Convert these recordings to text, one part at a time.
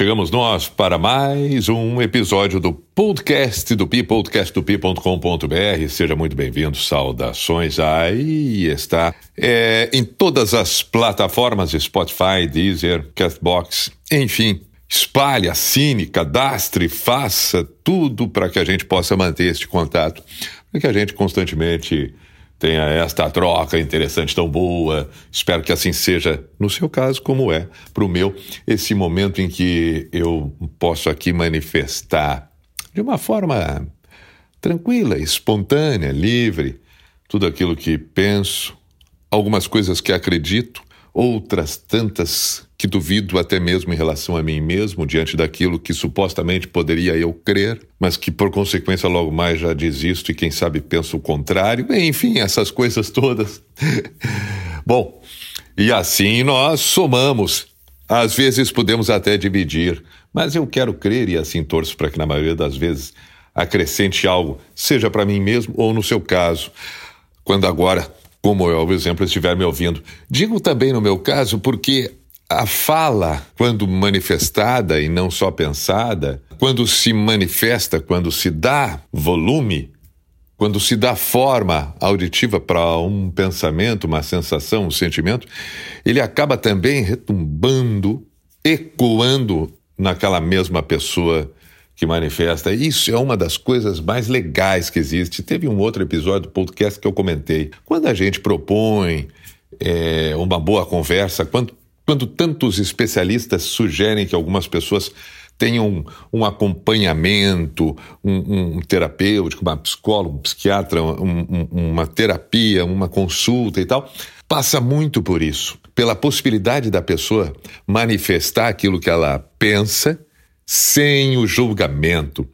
Chegamos nós para mais um episódio do podcast do Pi, podcastdopi.com.br. Seja muito bem-vindo, saudações. Aí está é, em todas as plataformas, Spotify, Deezer, Castbox, enfim. Espalhe, assine, cadastre, faça tudo para que a gente possa manter este contato, para que a gente constantemente tenha esta troca interessante, tão boa. Espero que assim seja no seu caso, como é para o meu, esse momento em que eu posso aqui manifestar de uma forma tranquila, espontânea, livre, tudo aquilo que penso, algumas coisas que acredito, outras tantas que duvido até mesmo em relação a mim mesmo, diante daquilo que supostamente poderia eu crer, mas que por consequência logo mais já desisto e quem sabe penso o contrário. Enfim, essas coisas todas. Bom, e assim nós somamos. Às vezes podemos até dividir, mas eu quero crer e assim torço para que na maioria das vezes acrescente algo, seja para mim mesmo ou no seu caso, quando agora como é o exemplo estiver me ouvindo. Digo também no meu caso porque a fala, quando manifestada e não só pensada, quando se manifesta, quando se dá volume, quando se dá forma auditiva para um pensamento, uma sensação, um sentimento, ele acaba também retumbando, ecoando naquela mesma pessoa que manifesta. Isso é uma das coisas mais legais que existe. Teve um outro episódio do podcast que eu comentei. Quando a gente propõe é, uma boa conversa, quando quando tantos especialistas sugerem que algumas pessoas tenham um acompanhamento, um, um terapêutico, uma psicóloga, um psiquiatra, um, um, uma terapia, uma consulta e tal, passa muito por isso, pela possibilidade da pessoa manifestar aquilo que ela pensa sem o julgamento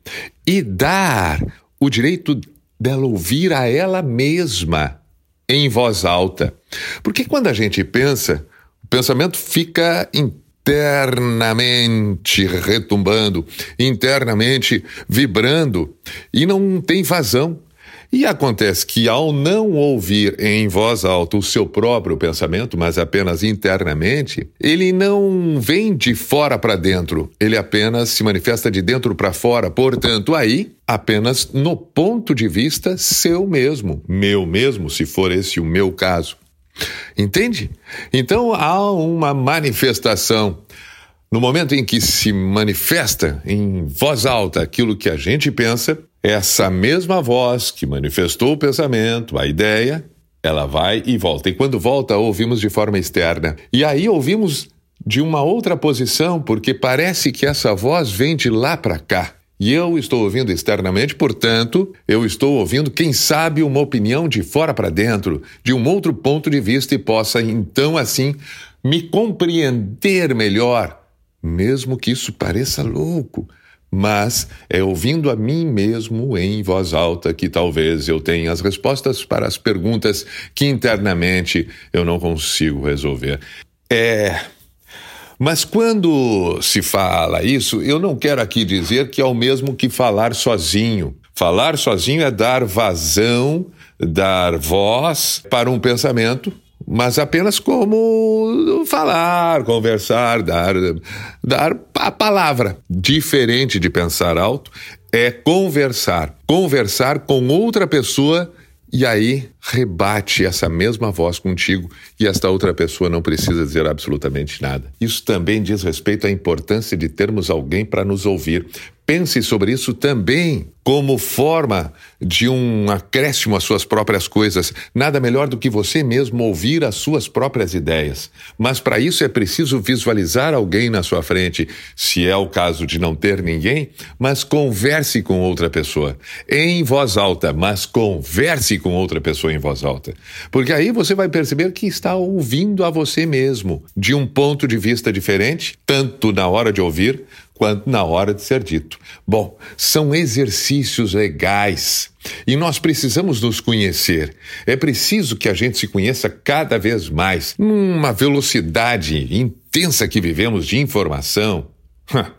e dar o direito dela ouvir a ela mesma em voz alta. Porque quando a gente pensa, o pensamento fica internamente retumbando, internamente vibrando e não tem vazão. E acontece que, ao não ouvir em voz alta o seu próprio pensamento, mas apenas internamente, ele não vem de fora para dentro, ele apenas se manifesta de dentro para fora. Portanto, aí, apenas no ponto de vista seu mesmo, meu mesmo, se for esse o meu caso. Entende? Então há uma manifestação. No momento em que se manifesta em voz alta aquilo que a gente pensa, essa mesma voz que manifestou o pensamento, a ideia, ela vai e volta. E quando volta, ouvimos de forma externa. E aí ouvimos de uma outra posição, porque parece que essa voz vem de lá para cá. E eu estou ouvindo externamente, portanto, eu estou ouvindo, quem sabe, uma opinião de fora para dentro, de um outro ponto de vista e possa, então, assim, me compreender melhor, mesmo que isso pareça louco. Mas é ouvindo a mim mesmo em voz alta que talvez eu tenha as respostas para as perguntas que internamente eu não consigo resolver. É mas quando se fala isso, eu não quero aqui dizer que é o mesmo que falar sozinho. Falar sozinho é dar vazão, dar voz para um pensamento, mas apenas como falar, conversar, dar, dar a palavra. Diferente de pensar alto é conversar. Conversar com outra pessoa e aí rebate essa mesma voz contigo e esta outra pessoa não precisa dizer absolutamente nada. Isso também diz respeito à importância de termos alguém para nos ouvir. Pense sobre isso também como forma de um acréscimo às suas próprias coisas. Nada melhor do que você mesmo ouvir as suas próprias ideias. Mas para isso é preciso visualizar alguém na sua frente, se é o caso de não ter ninguém, mas converse com outra pessoa. Em voz alta, mas converse com outra pessoa em voz alta. Porque aí você vai perceber que está ouvindo a você mesmo, de um ponto de vista diferente, tanto na hora de ouvir quanto na hora de ser dito. Bom, são exercícios legais e nós precisamos nos conhecer. É preciso que a gente se conheça cada vez mais, numa velocidade intensa que vivemos de informação.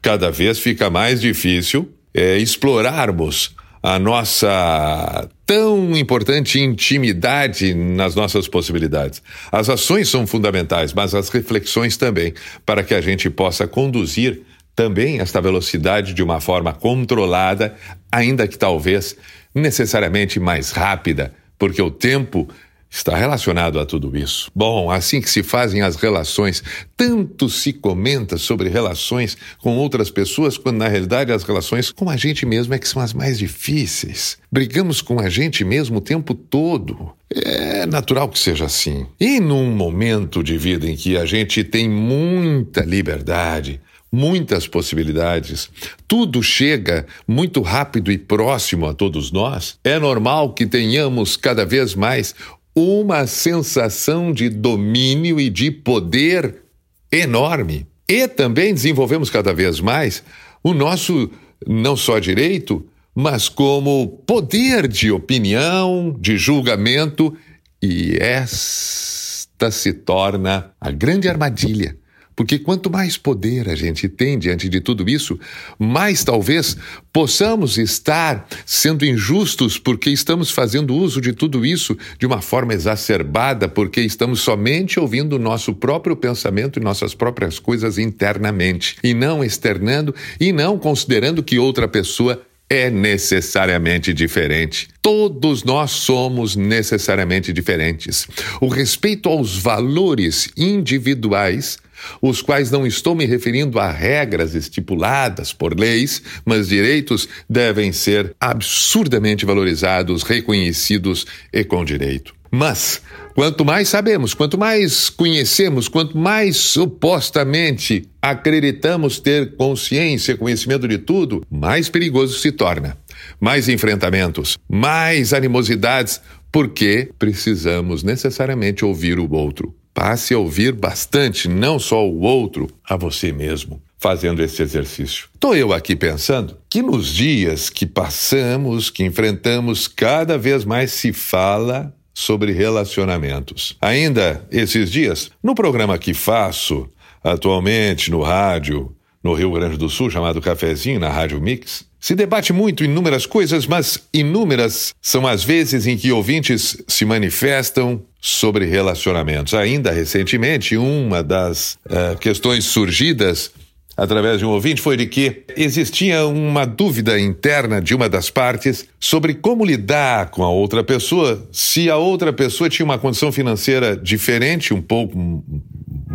Cada vez fica mais difícil é, explorarmos a nossa tão importante intimidade nas nossas possibilidades. As ações são fundamentais, mas as reflexões também, para que a gente possa conduzir também esta velocidade de uma forma controlada, ainda que talvez necessariamente mais rápida, porque o tempo está relacionado a tudo isso. Bom, assim que se fazem as relações, tanto se comenta sobre relações com outras pessoas, quando na realidade as relações com a gente mesmo é que são as mais difíceis. Brigamos com a gente mesmo o tempo todo. É natural que seja assim. E num momento de vida em que a gente tem muita liberdade, muitas possibilidades. Tudo chega muito rápido e próximo a todos nós. É normal que tenhamos cada vez mais uma sensação de domínio e de poder enorme. E também desenvolvemos cada vez mais o nosso não só direito, mas como poder de opinião, de julgamento, e esta se torna a grande armadilha porque quanto mais poder a gente tem diante de tudo isso, mais talvez possamos estar sendo injustos porque estamos fazendo uso de tudo isso de uma forma exacerbada, porque estamos somente ouvindo o nosso próprio pensamento e nossas próprias coisas internamente, e não externando e não considerando que outra pessoa é necessariamente diferente. Todos nós somos necessariamente diferentes. O respeito aos valores individuais os quais não estou me referindo a regras estipuladas por leis, mas direitos devem ser absurdamente valorizados, reconhecidos e com direito. Mas, quanto mais sabemos, quanto mais conhecemos, quanto mais supostamente acreditamos ter consciência, conhecimento de tudo, mais perigoso se torna. Mais enfrentamentos, mais animosidades, porque precisamos necessariamente ouvir o outro. Passe a ouvir bastante, não só o outro, a você mesmo, fazendo esse exercício. Estou eu aqui pensando que nos dias que passamos, que enfrentamos, cada vez mais se fala sobre relacionamentos. Ainda esses dias, no programa que faço atualmente no rádio, no Rio Grande do Sul, chamado Cafezinho, na Rádio Mix, se debate muito inúmeras coisas, mas inúmeras são as vezes em que ouvintes se manifestam sobre relacionamentos. Ainda recentemente, uma das uh, questões surgidas através de um ouvinte foi de que existia uma dúvida interna de uma das partes sobre como lidar com a outra pessoa se a outra pessoa tinha uma condição financeira diferente, um pouco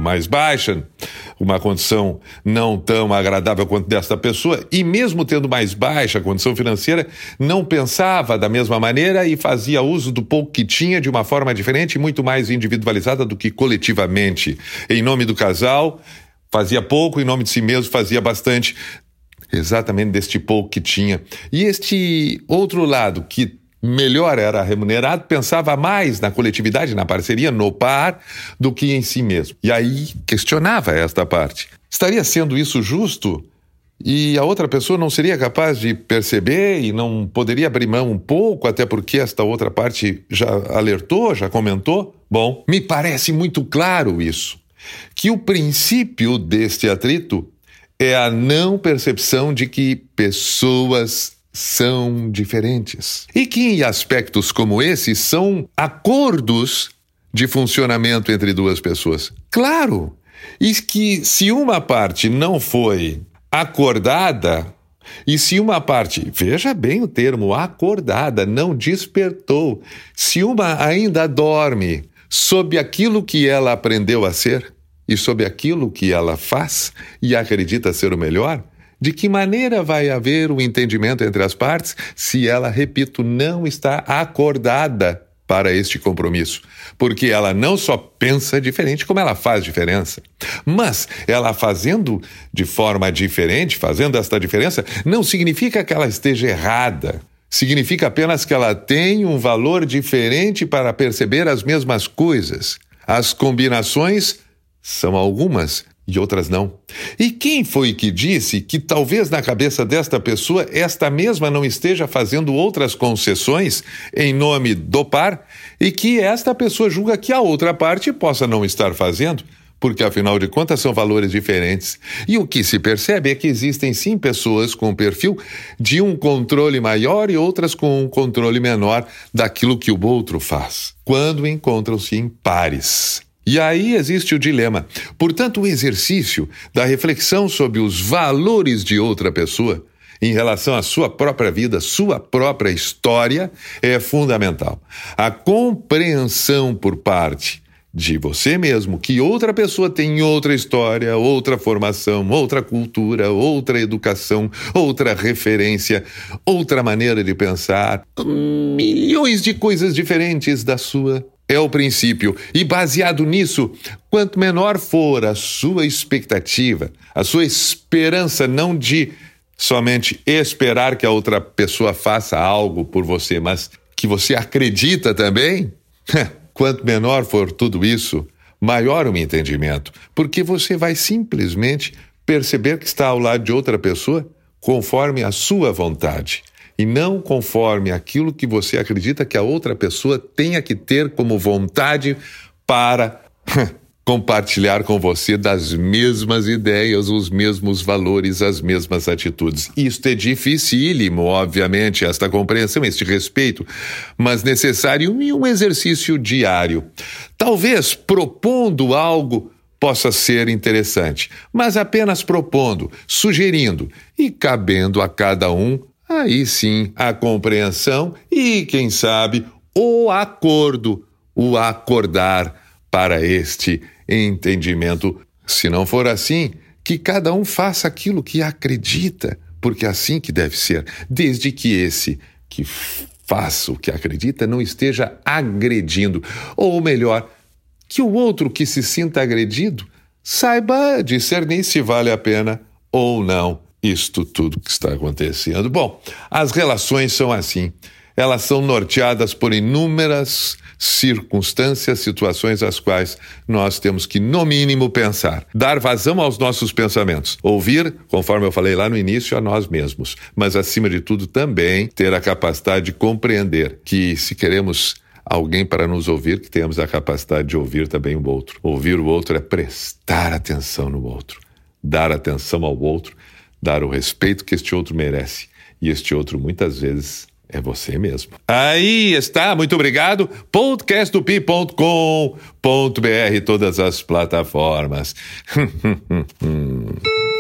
mais baixa, uma condição não tão agradável quanto desta pessoa, e mesmo tendo mais baixa condição financeira, não pensava da mesma maneira e fazia uso do pouco que tinha de uma forma diferente, muito mais individualizada do que coletivamente. Em nome do casal, Fazia pouco em nome de si mesmo, fazia bastante exatamente deste pouco que tinha. E este outro lado, que melhor era remunerado, pensava mais na coletividade, na parceria, no par, do que em si mesmo. E aí questionava esta parte. Estaria sendo isso justo? E a outra pessoa não seria capaz de perceber e não poderia abrir mão um pouco, até porque esta outra parte já alertou, já comentou? Bom, me parece muito claro isso que o princípio deste atrito é a não percepção de que pessoas são diferentes. E que em aspectos como esse são acordos de funcionamento entre duas pessoas. Claro! E que se uma parte não foi acordada, e se uma parte, veja bem o termo acordada, não despertou, se uma ainda dorme, sob aquilo que ela aprendeu a ser e sob aquilo que ela faz e acredita ser o melhor? De que maneira vai haver o um entendimento entre as partes se ela, repito, não está acordada para este compromisso? Porque ela não só pensa diferente, como ela faz diferença. Mas ela fazendo de forma diferente, fazendo esta diferença, não significa que ela esteja errada significa apenas que ela tem um valor diferente para perceber as mesmas coisas. As combinações são algumas, e outras não. E quem foi que disse que talvez na cabeça desta pessoa esta mesma não esteja fazendo outras concessões em nome do par e que esta pessoa julga que a outra parte possa não estar fazendo? Porque afinal de contas são valores diferentes. E o que se percebe é que existem sim pessoas com perfil de um controle maior e outras com um controle menor daquilo que o outro faz, quando encontram-se em pares. E aí existe o dilema. Portanto, o exercício da reflexão sobre os valores de outra pessoa em relação à sua própria vida, sua própria história, é fundamental. A compreensão por parte de você mesmo que outra pessoa tem outra história, outra formação, outra cultura, outra educação, outra referência, outra maneira de pensar, milhões de coisas diferentes da sua é o princípio. E baseado nisso, quanto menor for a sua expectativa, a sua esperança não de somente esperar que a outra pessoa faça algo por você, mas que você acredita também, quanto menor for tudo isso, maior o entendimento, porque você vai simplesmente perceber que está ao lado de outra pessoa conforme a sua vontade e não conforme aquilo que você acredita que a outra pessoa tenha que ter como vontade para compartilhar com você das mesmas ideias, os mesmos valores, as mesmas atitudes. Isto é dificílimo, obviamente, esta compreensão, este respeito, mas necessário e um exercício diário. Talvez propondo algo possa ser interessante, mas apenas propondo, sugerindo e cabendo a cada um aí sim a compreensão e, quem sabe, o acordo, o acordar para este entendimento. Se não for assim, que cada um faça aquilo que acredita, porque é assim que deve ser, desde que esse que faça o que acredita não esteja agredindo, ou melhor, que o outro que se sinta agredido saiba discernir se vale a pena ou não isto tudo que está acontecendo. Bom, as relações são assim. Elas são norteadas por inúmeras circunstâncias, situações às quais nós temos que, no mínimo, pensar, dar vazão aos nossos pensamentos, ouvir, conforme eu falei lá no início, a nós mesmos, mas, acima de tudo, também ter a capacidade de compreender que, se queremos alguém para nos ouvir, que tenhamos a capacidade de ouvir também o outro. Ouvir o outro é prestar atenção no outro, dar atenção ao outro dar o respeito que este outro merece. E este outro, muitas vezes, é você mesmo. Aí está, muito obrigado. podcasttupi.com.br, todas as plataformas.